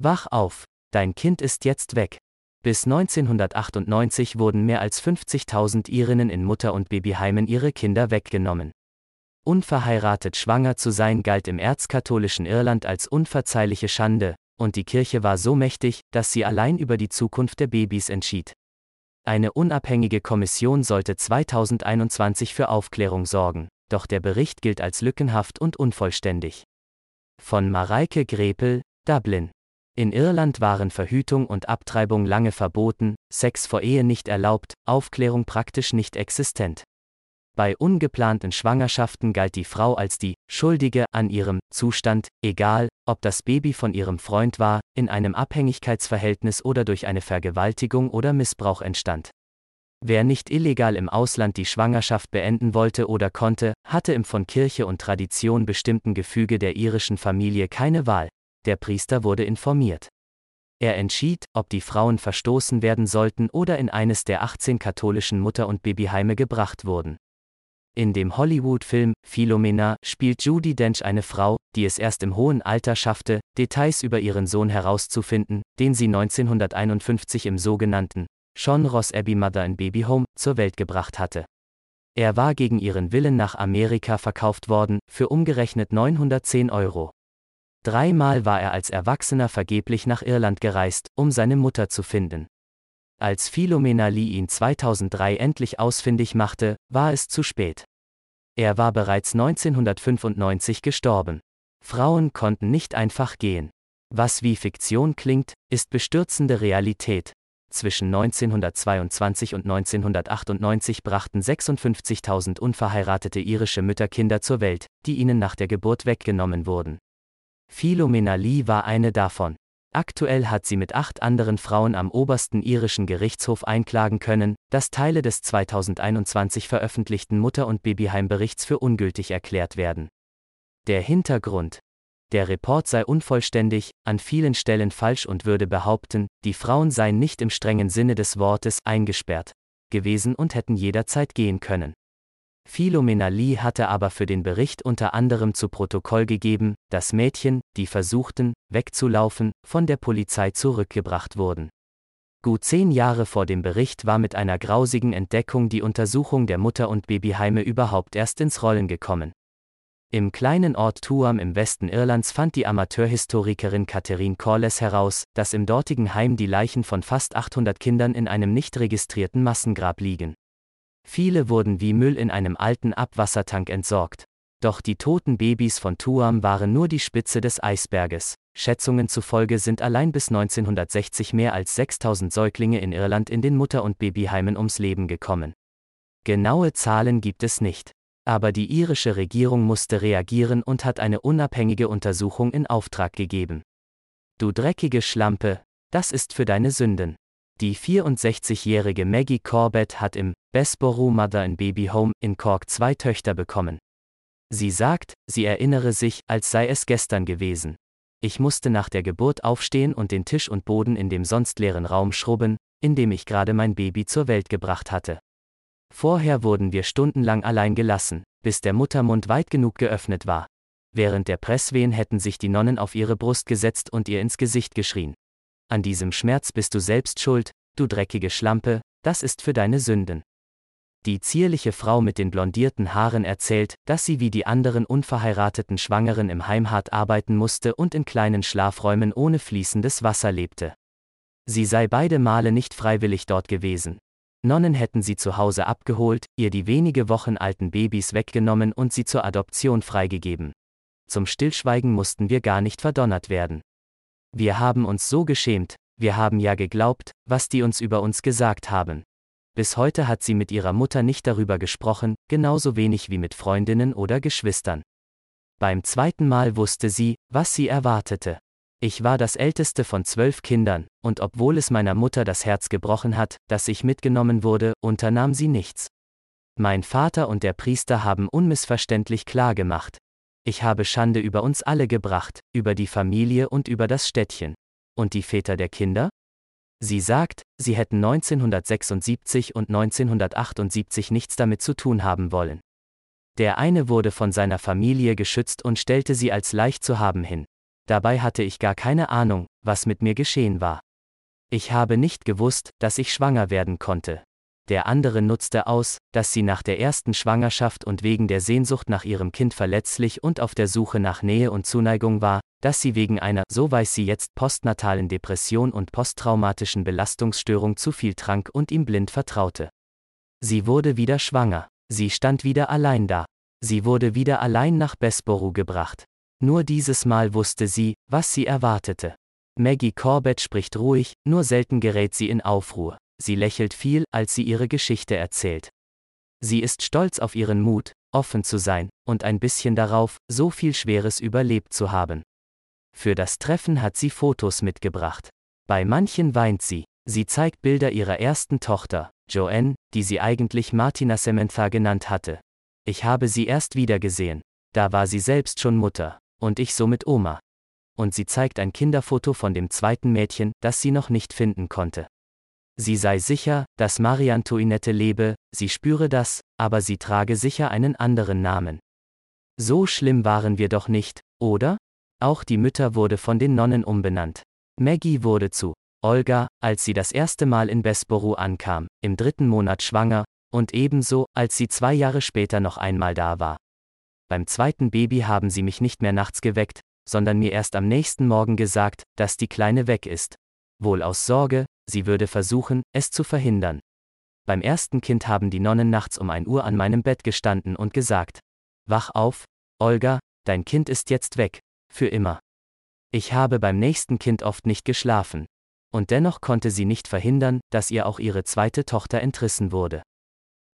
Wach auf, dein Kind ist jetzt weg. Bis 1998 wurden mehr als 50.000 Irinnen in Mutter- und Babyheimen ihre Kinder weggenommen. Unverheiratet schwanger zu sein galt im erzkatholischen Irland als unverzeihliche Schande, und die Kirche war so mächtig, dass sie allein über die Zukunft der Babys entschied. Eine unabhängige Kommission sollte 2021 für Aufklärung sorgen, doch der Bericht gilt als lückenhaft und unvollständig. Von Mareike Grepel, Dublin. In Irland waren Verhütung und Abtreibung lange verboten, Sex vor Ehe nicht erlaubt, Aufklärung praktisch nicht existent. Bei ungeplanten Schwangerschaften galt die Frau als die Schuldige an ihrem Zustand, egal, ob das Baby von ihrem Freund war, in einem Abhängigkeitsverhältnis oder durch eine Vergewaltigung oder Missbrauch entstand. Wer nicht illegal im Ausland die Schwangerschaft beenden wollte oder konnte, hatte im von Kirche und Tradition bestimmten Gefüge der irischen Familie keine Wahl. Der Priester wurde informiert. Er entschied, ob die Frauen verstoßen werden sollten oder in eines der 18 katholischen Mutter- und Babyheime gebracht wurden. In dem Hollywood-Film Philomena spielt Judy Dench eine Frau, die es erst im hohen Alter schaffte, Details über ihren Sohn herauszufinden, den sie 1951 im sogenannten Sean Ross Abbey Mother in Baby Home zur Welt gebracht hatte. Er war gegen ihren Willen nach Amerika verkauft worden, für umgerechnet 910 Euro. Dreimal war er als Erwachsener vergeblich nach Irland gereist, um seine Mutter zu finden. Als Philomena Lee ihn 2003 endlich ausfindig machte, war es zu spät. Er war bereits 1995 gestorben. Frauen konnten nicht einfach gehen. Was wie Fiktion klingt, ist bestürzende Realität. Zwischen 1922 und 1998 brachten 56.000 unverheiratete irische Mütter Kinder zur Welt, die ihnen nach der Geburt weggenommen wurden. Philomena Lee war eine davon. Aktuell hat sie mit acht anderen Frauen am obersten irischen Gerichtshof einklagen können, dass Teile des 2021 veröffentlichten Mutter- und Babyheimberichts für ungültig erklärt werden. Der Hintergrund. Der Report sei unvollständig, an vielen Stellen falsch und würde behaupten, die Frauen seien nicht im strengen Sinne des Wortes eingesperrt gewesen und hätten jederzeit gehen können. Philomena Lee hatte aber für den Bericht unter anderem zu Protokoll gegeben, dass Mädchen, die versuchten, wegzulaufen, von der Polizei zurückgebracht wurden. Gut zehn Jahre vor dem Bericht war mit einer grausigen Entdeckung die Untersuchung der Mutter- und Babyheime überhaupt erst ins Rollen gekommen. Im kleinen Ort Tuam im Westen Irlands fand die Amateurhistorikerin Catherine Corliss heraus, dass im dortigen Heim die Leichen von fast 800 Kindern in einem nicht registrierten Massengrab liegen. Viele wurden wie Müll in einem alten Abwassertank entsorgt. Doch die toten Babys von Tuam waren nur die Spitze des Eisberges. Schätzungen zufolge sind allein bis 1960 mehr als 6000 Säuglinge in Irland in den Mutter- und Babyheimen ums Leben gekommen. Genaue Zahlen gibt es nicht. Aber die irische Regierung musste reagieren und hat eine unabhängige Untersuchung in Auftrag gegeben. Du dreckige Schlampe, das ist für deine Sünden. Die 64-jährige Maggie Corbett hat im Bessborough Mother in Baby Home in Cork zwei Töchter bekommen. Sie sagt, sie erinnere sich, als sei es gestern gewesen. Ich musste nach der Geburt aufstehen und den Tisch und Boden in dem sonst leeren Raum schrubben, in dem ich gerade mein Baby zur Welt gebracht hatte. Vorher wurden wir stundenlang allein gelassen, bis der Muttermund weit genug geöffnet war. Während der Presswehen hätten sich die Nonnen auf ihre Brust gesetzt und ihr ins Gesicht geschrien. An diesem Schmerz bist du selbst schuld, du dreckige Schlampe, das ist für deine Sünden. Die zierliche Frau mit den blondierten Haaren erzählt, dass sie wie die anderen unverheirateten Schwangeren im Heim hart arbeiten musste und in kleinen Schlafräumen ohne fließendes Wasser lebte. Sie sei beide Male nicht freiwillig dort gewesen. Nonnen hätten sie zu Hause abgeholt, ihr die wenige Wochen alten Babys weggenommen und sie zur Adoption freigegeben. Zum Stillschweigen mussten wir gar nicht verdonnert werden. Wir haben uns so geschämt, wir haben ja geglaubt, was die uns über uns gesagt haben. Bis heute hat sie mit ihrer Mutter nicht darüber gesprochen, genauso wenig wie mit Freundinnen oder Geschwistern. Beim zweiten Mal wusste sie, was sie erwartete. Ich war das älteste von zwölf Kindern, und obwohl es meiner Mutter das Herz gebrochen hat, dass ich mitgenommen wurde, unternahm sie nichts. Mein Vater und der Priester haben unmissverständlich klar gemacht, ich habe Schande über uns alle gebracht, über die Familie und über das Städtchen. Und die Väter der Kinder? Sie sagt, sie hätten 1976 und 1978 nichts damit zu tun haben wollen. Der eine wurde von seiner Familie geschützt und stellte sie als leicht zu haben hin. Dabei hatte ich gar keine Ahnung, was mit mir geschehen war. Ich habe nicht gewusst, dass ich schwanger werden konnte. Der andere nutzte aus, dass sie nach der ersten Schwangerschaft und wegen der Sehnsucht nach ihrem Kind verletzlich und auf der Suche nach Nähe und Zuneigung war, dass sie wegen einer, so weiß sie jetzt, postnatalen Depression und posttraumatischen Belastungsstörung zu viel trank und ihm blind vertraute. Sie wurde wieder schwanger. Sie stand wieder allein da. Sie wurde wieder allein nach Bessborough gebracht. Nur dieses Mal wusste sie, was sie erwartete. Maggie Corbett spricht ruhig, nur selten gerät sie in Aufruhr. Sie lächelt viel, als sie ihre Geschichte erzählt. Sie ist stolz auf ihren Mut, offen zu sein, und ein bisschen darauf, so viel Schweres überlebt zu haben. Für das Treffen hat sie Fotos mitgebracht. Bei manchen weint sie. Sie zeigt Bilder ihrer ersten Tochter, Joanne, die sie eigentlich Martina Samantha genannt hatte. Ich habe sie erst wieder gesehen. Da war sie selbst schon Mutter und ich somit Oma. Und sie zeigt ein Kinderfoto von dem zweiten Mädchen, das sie noch nicht finden konnte. Sie sei sicher, dass Marie Antoinette lebe, sie spüre das, aber sie trage sicher einen anderen Namen. So schlimm waren wir doch nicht, oder? Auch die Mütter wurde von den Nonnen umbenannt. Maggie wurde zu Olga, als sie das erste Mal in Bessborough ankam, im dritten Monat schwanger, und ebenso, als sie zwei Jahre später noch einmal da war. Beim zweiten Baby haben sie mich nicht mehr nachts geweckt, sondern mir erst am nächsten Morgen gesagt, dass die Kleine weg ist. Wohl aus Sorge, sie würde versuchen, es zu verhindern. Beim ersten Kind haben die Nonnen nachts um ein Uhr an meinem Bett gestanden und gesagt, Wach auf, Olga, dein Kind ist jetzt weg, für immer. Ich habe beim nächsten Kind oft nicht geschlafen. Und dennoch konnte sie nicht verhindern, dass ihr auch ihre zweite Tochter entrissen wurde.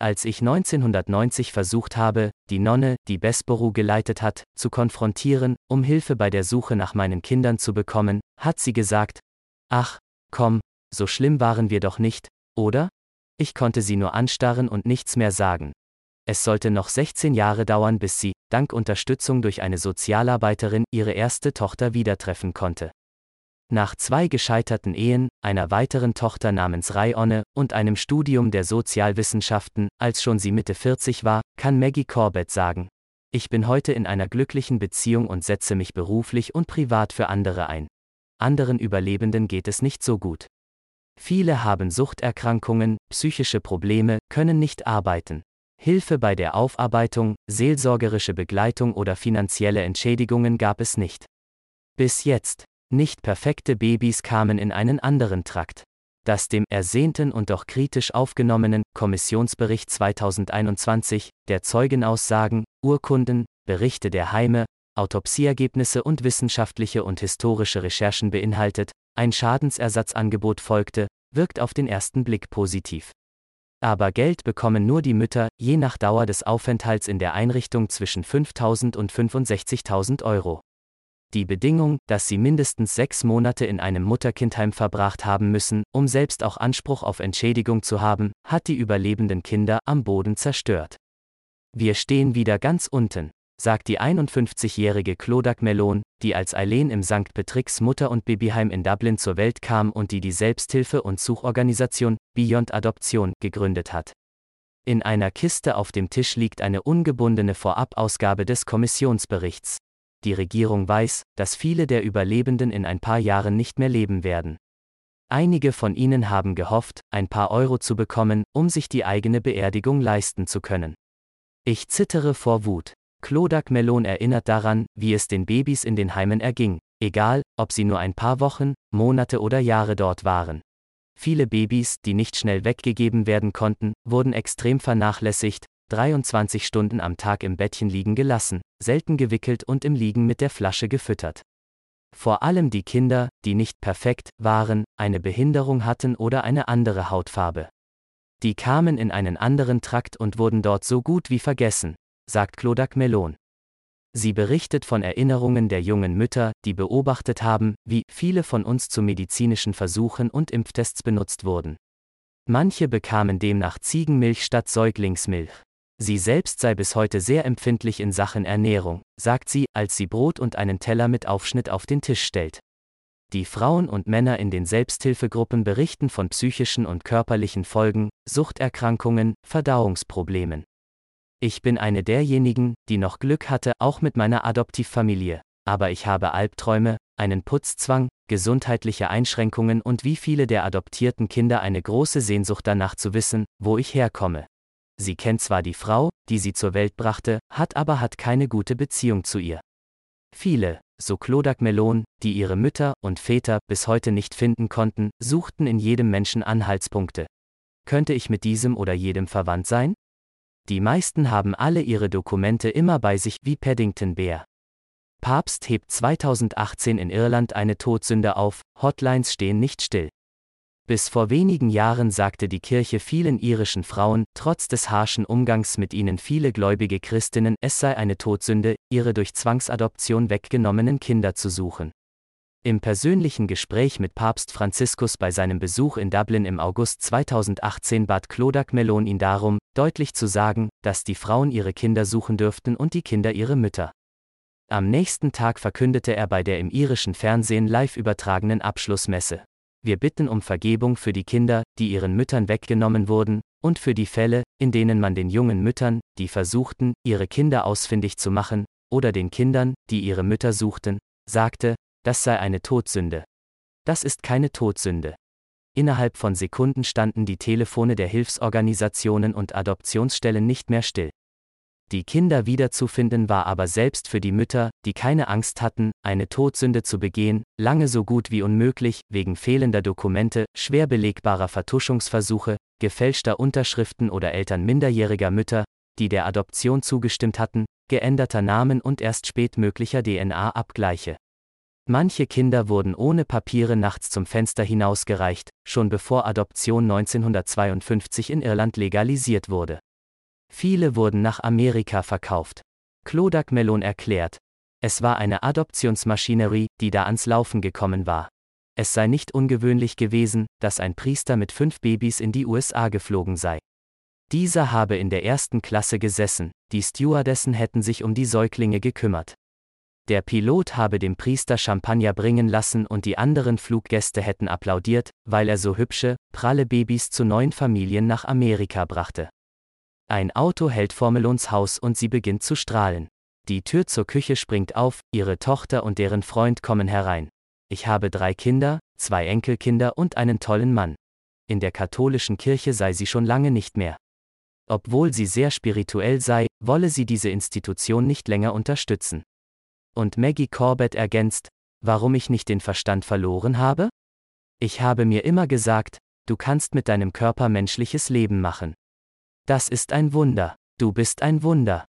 Als ich 1990 versucht habe, die Nonne, die Bessborough geleitet hat, zu konfrontieren, um Hilfe bei der Suche nach meinen Kindern zu bekommen, hat sie gesagt, Ach, komm, so schlimm waren wir doch nicht, oder? Ich konnte sie nur anstarren und nichts mehr sagen. Es sollte noch 16 Jahre dauern, bis sie, dank Unterstützung durch eine Sozialarbeiterin, ihre erste Tochter wieder treffen konnte. Nach zwei gescheiterten Ehen, einer weiteren Tochter namens Rayonne und einem Studium der Sozialwissenschaften, als schon sie Mitte 40 war, kann Maggie Corbett sagen, ich bin heute in einer glücklichen Beziehung und setze mich beruflich und privat für andere ein. Anderen Überlebenden geht es nicht so gut. Viele haben Suchterkrankungen, psychische Probleme, können nicht arbeiten. Hilfe bei der Aufarbeitung, seelsorgerische Begleitung oder finanzielle Entschädigungen gab es nicht. Bis jetzt. Nicht perfekte Babys kamen in einen anderen Trakt. Das dem ersehnten und doch kritisch aufgenommenen Kommissionsbericht 2021, der Zeugenaussagen, Urkunden, Berichte der Heime, Autopsieergebnisse und wissenschaftliche und historische Recherchen beinhaltet, ein Schadensersatzangebot folgte, wirkt auf den ersten Blick positiv. Aber Geld bekommen nur die Mütter, je nach Dauer des Aufenthalts in der Einrichtung zwischen 5.000 und 65.000 Euro. Die Bedingung, dass sie mindestens sechs Monate in einem Mutterkindheim verbracht haben müssen, um selbst auch Anspruch auf Entschädigung zu haben, hat die überlebenden Kinder am Boden zerstört. Wir stehen wieder ganz unten, sagt die 51-jährige Clodac Melon, die als Eileen im St. Patricks Mutter- und Babyheim in Dublin zur Welt kam und die die Selbsthilfe- und Suchorganisation Beyond Adoption gegründet hat. In einer Kiste auf dem Tisch liegt eine ungebundene Vorabausgabe des Kommissionsberichts die Regierung weiß, dass viele der Überlebenden in ein paar Jahren nicht mehr leben werden. Einige von ihnen haben gehofft, ein paar Euro zu bekommen, um sich die eigene Beerdigung leisten zu können. Ich zittere vor Wut. Clodac Melon erinnert daran, wie es den Babys in den Heimen erging, egal, ob sie nur ein paar Wochen, Monate oder Jahre dort waren. Viele Babys, die nicht schnell weggegeben werden konnten, wurden extrem vernachlässigt, 23 Stunden am Tag im Bettchen liegen gelassen, selten gewickelt und im Liegen mit der Flasche gefüttert. Vor allem die Kinder, die nicht perfekt waren, eine Behinderung hatten oder eine andere Hautfarbe. Die kamen in einen anderen Trakt und wurden dort so gut wie vergessen, sagt Clodac Melon. Sie berichtet von Erinnerungen der jungen Mütter, die beobachtet haben, wie viele von uns zu medizinischen Versuchen und Impftests benutzt wurden. Manche bekamen demnach Ziegenmilch statt Säuglingsmilch. Sie selbst sei bis heute sehr empfindlich in Sachen Ernährung, sagt sie, als sie Brot und einen Teller mit Aufschnitt auf den Tisch stellt. Die Frauen und Männer in den Selbsthilfegruppen berichten von psychischen und körperlichen Folgen, Suchterkrankungen, Verdauungsproblemen. Ich bin eine derjenigen, die noch Glück hatte, auch mit meiner Adoptivfamilie, aber ich habe Albträume, einen Putzzwang, gesundheitliche Einschränkungen und wie viele der adoptierten Kinder eine große Sehnsucht danach zu wissen, wo ich herkomme. Sie kennt zwar die Frau, die sie zur Welt brachte, hat aber hat keine gute Beziehung zu ihr. Viele, so Clodac Melon, die ihre Mütter und Väter bis heute nicht finden konnten, suchten in jedem Menschen Anhaltspunkte. Könnte ich mit diesem oder jedem verwandt sein? Die meisten haben alle ihre Dokumente immer bei sich wie Paddington Bear. Papst hebt 2018 in Irland eine Todsünde auf, Hotlines stehen nicht still. Bis vor wenigen Jahren sagte die Kirche vielen irischen Frauen, trotz des harschen Umgangs mit ihnen viele gläubige Christinnen, es sei eine Todsünde, ihre durch Zwangsadoption weggenommenen Kinder zu suchen. Im persönlichen Gespräch mit Papst Franziskus bei seinem Besuch in Dublin im August 2018 bat Clodac Melon ihn darum, deutlich zu sagen, dass die Frauen ihre Kinder suchen dürften und die Kinder ihre Mütter. Am nächsten Tag verkündete er bei der im irischen Fernsehen live übertragenen Abschlussmesse. Wir bitten um Vergebung für die Kinder, die ihren Müttern weggenommen wurden, und für die Fälle, in denen man den jungen Müttern, die versuchten, ihre Kinder ausfindig zu machen, oder den Kindern, die ihre Mütter suchten, sagte, das sei eine Todsünde. Das ist keine Todsünde. Innerhalb von Sekunden standen die Telefone der Hilfsorganisationen und Adoptionsstellen nicht mehr still. Die Kinder wiederzufinden war aber selbst für die Mütter, die keine Angst hatten, eine Todsünde zu begehen, lange so gut wie unmöglich, wegen fehlender Dokumente, schwer belegbarer Vertuschungsversuche, gefälschter Unterschriften oder Eltern minderjähriger Mütter, die der Adoption zugestimmt hatten, geänderter Namen und erst spät möglicher DNA-Abgleiche. Manche Kinder wurden ohne Papiere nachts zum Fenster hinausgereicht, schon bevor Adoption 1952 in Irland legalisiert wurde. Viele wurden nach Amerika verkauft. Clodac Melon erklärt, es war eine Adoptionsmaschinerie, die da ans Laufen gekommen war. Es sei nicht ungewöhnlich gewesen, dass ein Priester mit fünf Babys in die USA geflogen sei. Dieser habe in der ersten Klasse gesessen, die Stewardessen hätten sich um die Säuglinge gekümmert. Der Pilot habe dem Priester Champagner bringen lassen und die anderen Fluggäste hätten applaudiert, weil er so hübsche, pralle Babys zu neuen Familien nach Amerika brachte. Ein Auto hält Formelons Haus und sie beginnt zu strahlen. Die Tür zur Küche springt auf, ihre Tochter und deren Freund kommen herein. Ich habe drei Kinder, zwei Enkelkinder und einen tollen Mann. In der katholischen Kirche sei sie schon lange nicht mehr. Obwohl sie sehr spirituell sei, wolle sie diese Institution nicht länger unterstützen. Und Maggie Corbett ergänzt, warum ich nicht den Verstand verloren habe? Ich habe mir immer gesagt, du kannst mit deinem Körper menschliches Leben machen. Das ist ein Wunder. Du bist ein Wunder.